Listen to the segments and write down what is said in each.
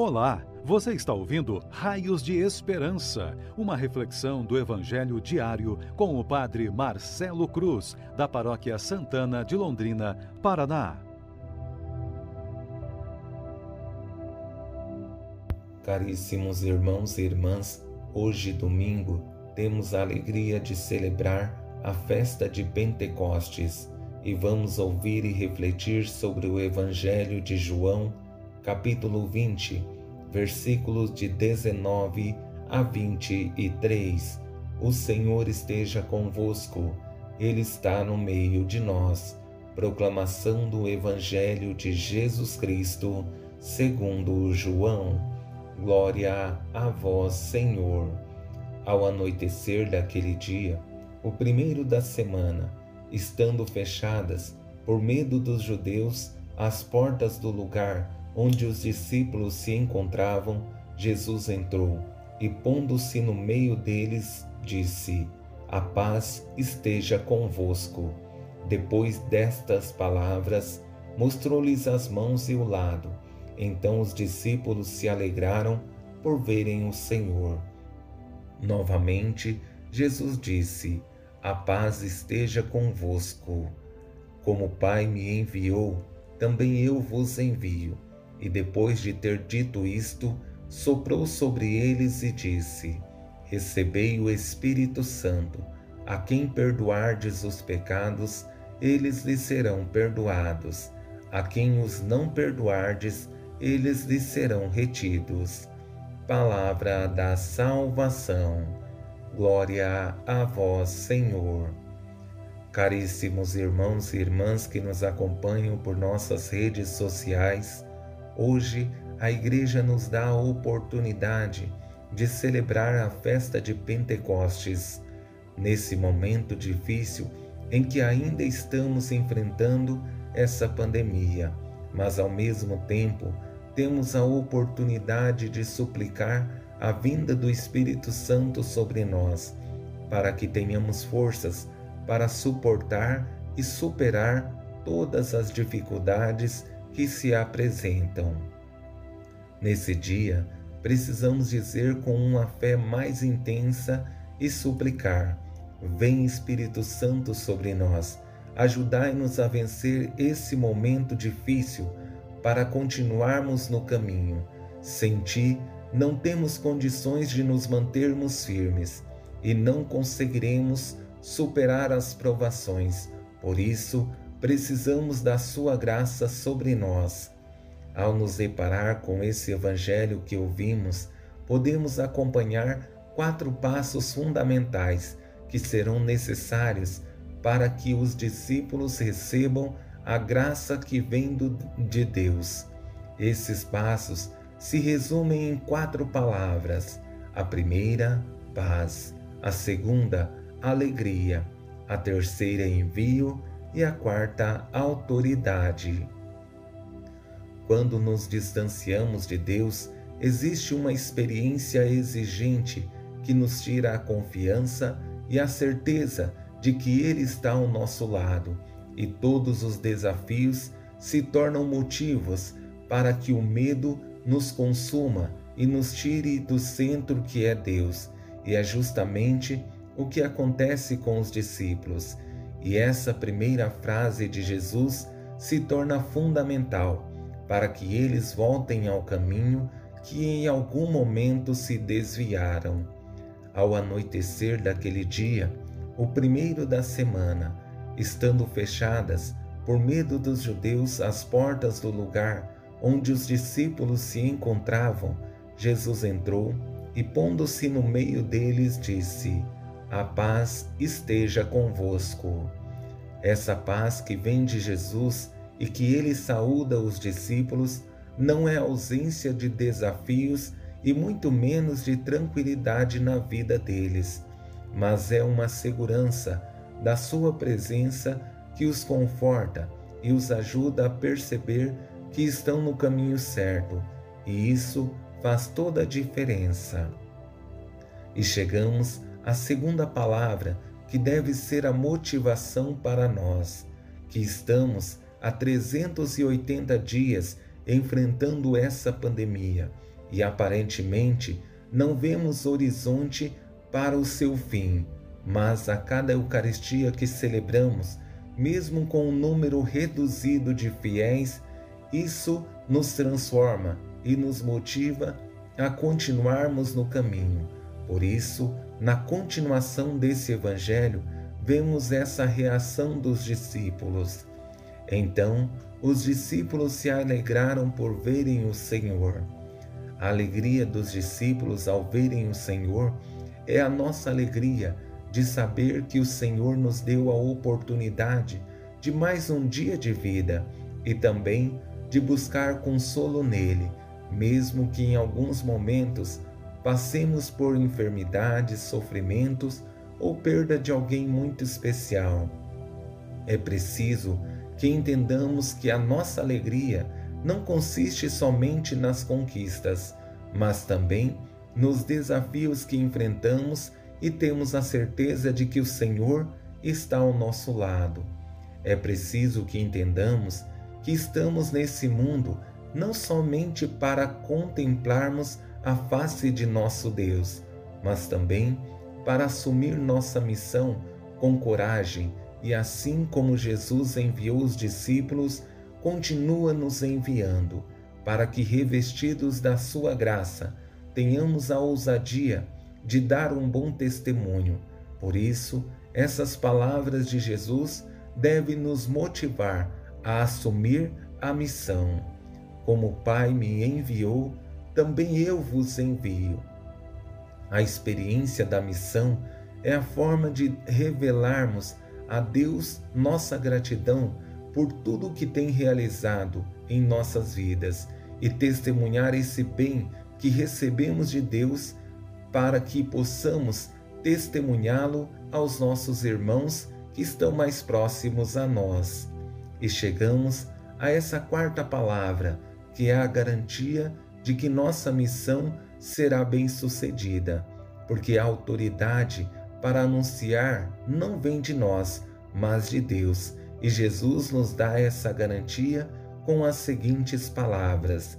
Olá, você está ouvindo Raios de Esperança, uma reflexão do Evangelho diário com o Padre Marcelo Cruz, da Paróquia Santana de Londrina, Paraná. Caríssimos irmãos e irmãs, hoje, domingo, temos a alegria de celebrar a festa de Pentecostes e vamos ouvir e refletir sobre o Evangelho de João capítulo 20, versículos de 19 a 23. O Senhor esteja convosco, Ele está no meio de nós. Proclamação do Evangelho de Jesus Cristo, segundo João. Glória a vós, Senhor. Ao anoitecer daquele dia, o primeiro da semana, estando fechadas, por medo dos judeus, as portas do lugar onde os discípulos se encontravam, Jesus entrou e, pondo-se no meio deles, disse: A paz esteja convosco. Depois destas palavras, mostrou-lhes as mãos e o lado. Então os discípulos se alegraram por verem o Senhor. Novamente, Jesus disse: A paz esteja convosco. Como o Pai me enviou, também eu vos envio. E depois de ter dito isto, soprou sobre eles e disse: Recebei o Espírito Santo. A quem perdoardes os pecados, eles lhes serão perdoados. A quem os não perdoardes, eles lhes serão retidos. Palavra da salvação. Glória a vós, Senhor. Caríssimos irmãos e irmãs que nos acompanham por nossas redes sociais, Hoje, a Igreja nos dá a oportunidade de celebrar a festa de Pentecostes, nesse momento difícil em que ainda estamos enfrentando essa pandemia, mas ao mesmo tempo temos a oportunidade de suplicar a vinda do Espírito Santo sobre nós, para que tenhamos forças para suportar e superar todas as dificuldades que se apresentam. Nesse dia, precisamos dizer com uma fé mais intensa e suplicar: Vem Espírito Santo sobre nós, ajudai-nos a vencer esse momento difícil para continuarmos no caminho. Sem ti, não temos condições de nos mantermos firmes e não conseguiremos superar as provações. Por isso, precisamos da Sua graça sobre nós. Ao nos deparar com esse Evangelho que ouvimos, podemos acompanhar quatro passos fundamentais que serão necessários para que os discípulos recebam a graça que vem do, de Deus. Esses passos se resumem em quatro palavras: a primeira, paz, a segunda, alegria, a terceira, envio e a quarta, autoridade. Quando nos distanciamos de Deus, existe uma experiência exigente que nos tira a confiança e a certeza de que Ele está ao nosso lado, e todos os desafios se tornam motivos para que o medo nos consuma e nos tire do centro que é Deus. E é justamente o que acontece com os discípulos e essa primeira frase de Jesus se torna fundamental para que eles voltem ao caminho que em algum momento se desviaram. Ao anoitecer daquele dia, o primeiro da semana, estando fechadas, por medo dos judeus, as portas do lugar onde os discípulos se encontravam, Jesus entrou e, pondo-se no meio deles, disse: a paz esteja convosco. Essa paz que vem de Jesus e que ele saúda os discípulos não é ausência de desafios e muito menos de tranquilidade na vida deles, mas é uma segurança da sua presença que os conforta e os ajuda a perceber que estão no caminho certo, e isso faz toda a diferença. E chegamos a segunda palavra, que deve ser a motivação para nós, que estamos há 380 dias enfrentando essa pandemia e aparentemente não vemos horizonte para o seu fim, mas a cada Eucaristia que celebramos, mesmo com um número reduzido de fiéis, isso nos transforma e nos motiva a continuarmos no caminho. Por isso, na continuação desse evangelho, vemos essa reação dos discípulos. Então, os discípulos se alegraram por verem o Senhor. A alegria dos discípulos ao verem o Senhor é a nossa alegria de saber que o Senhor nos deu a oportunidade de mais um dia de vida e também de buscar consolo nele, mesmo que em alguns momentos passemos por enfermidades, sofrimentos ou perda de alguém muito especial. É preciso que entendamos que a nossa alegria não consiste somente nas conquistas, mas também nos desafios que enfrentamos e temos a certeza de que o Senhor está ao nosso lado. É preciso que entendamos que estamos nesse mundo não somente para contemplarmos a face de nosso Deus, mas também para assumir nossa missão com coragem e assim como Jesus enviou os discípulos, continua nos enviando, para que, revestidos da Sua graça, tenhamos a ousadia de dar um bom testemunho. Por isso, essas palavras de Jesus devem nos motivar a assumir a missão. Como o Pai me enviou, também eu vos envio. A experiência da missão é a forma de revelarmos a Deus nossa gratidão por tudo o que tem realizado em nossas vidas e testemunhar esse bem que recebemos de Deus para que possamos testemunhá-lo aos nossos irmãos que estão mais próximos a nós. E chegamos a essa quarta palavra, que é a garantia de que nossa missão será bem-sucedida, porque a autoridade para anunciar não vem de nós, mas de Deus. E Jesus nos dá essa garantia com as seguintes palavras: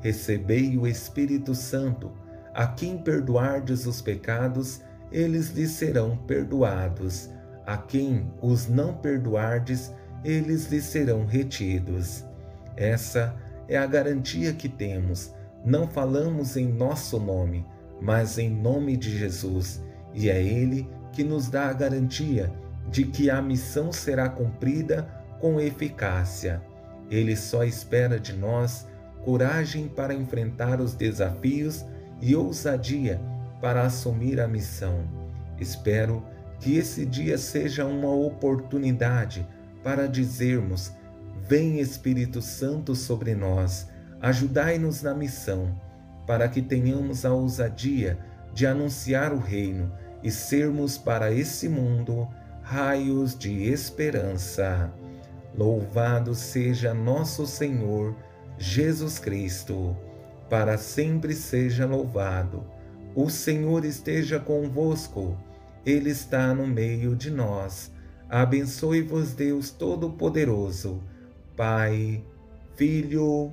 Recebei o Espírito Santo, a quem perdoardes os pecados, eles lhes serão perdoados. A quem os não perdoardes, eles lhes serão retidos. Essa é a garantia que temos. Não falamos em nosso nome, mas em nome de Jesus e é Ele que nos dá a garantia de que a missão será cumprida com eficácia. Ele só espera de nós coragem para enfrentar os desafios e ousadia para assumir a missão. Espero que esse dia seja uma oportunidade para dizermos: Vem Espírito Santo sobre nós, ajudai-nos na missão, para que tenhamos a ousadia de anunciar o reino e sermos para esse mundo raios de esperança. Louvado seja nosso Senhor Jesus Cristo, para sempre seja louvado. O Senhor esteja convosco, Ele está no meio de nós. Abençoe-vos, Deus Todo-Poderoso, Pai, Filho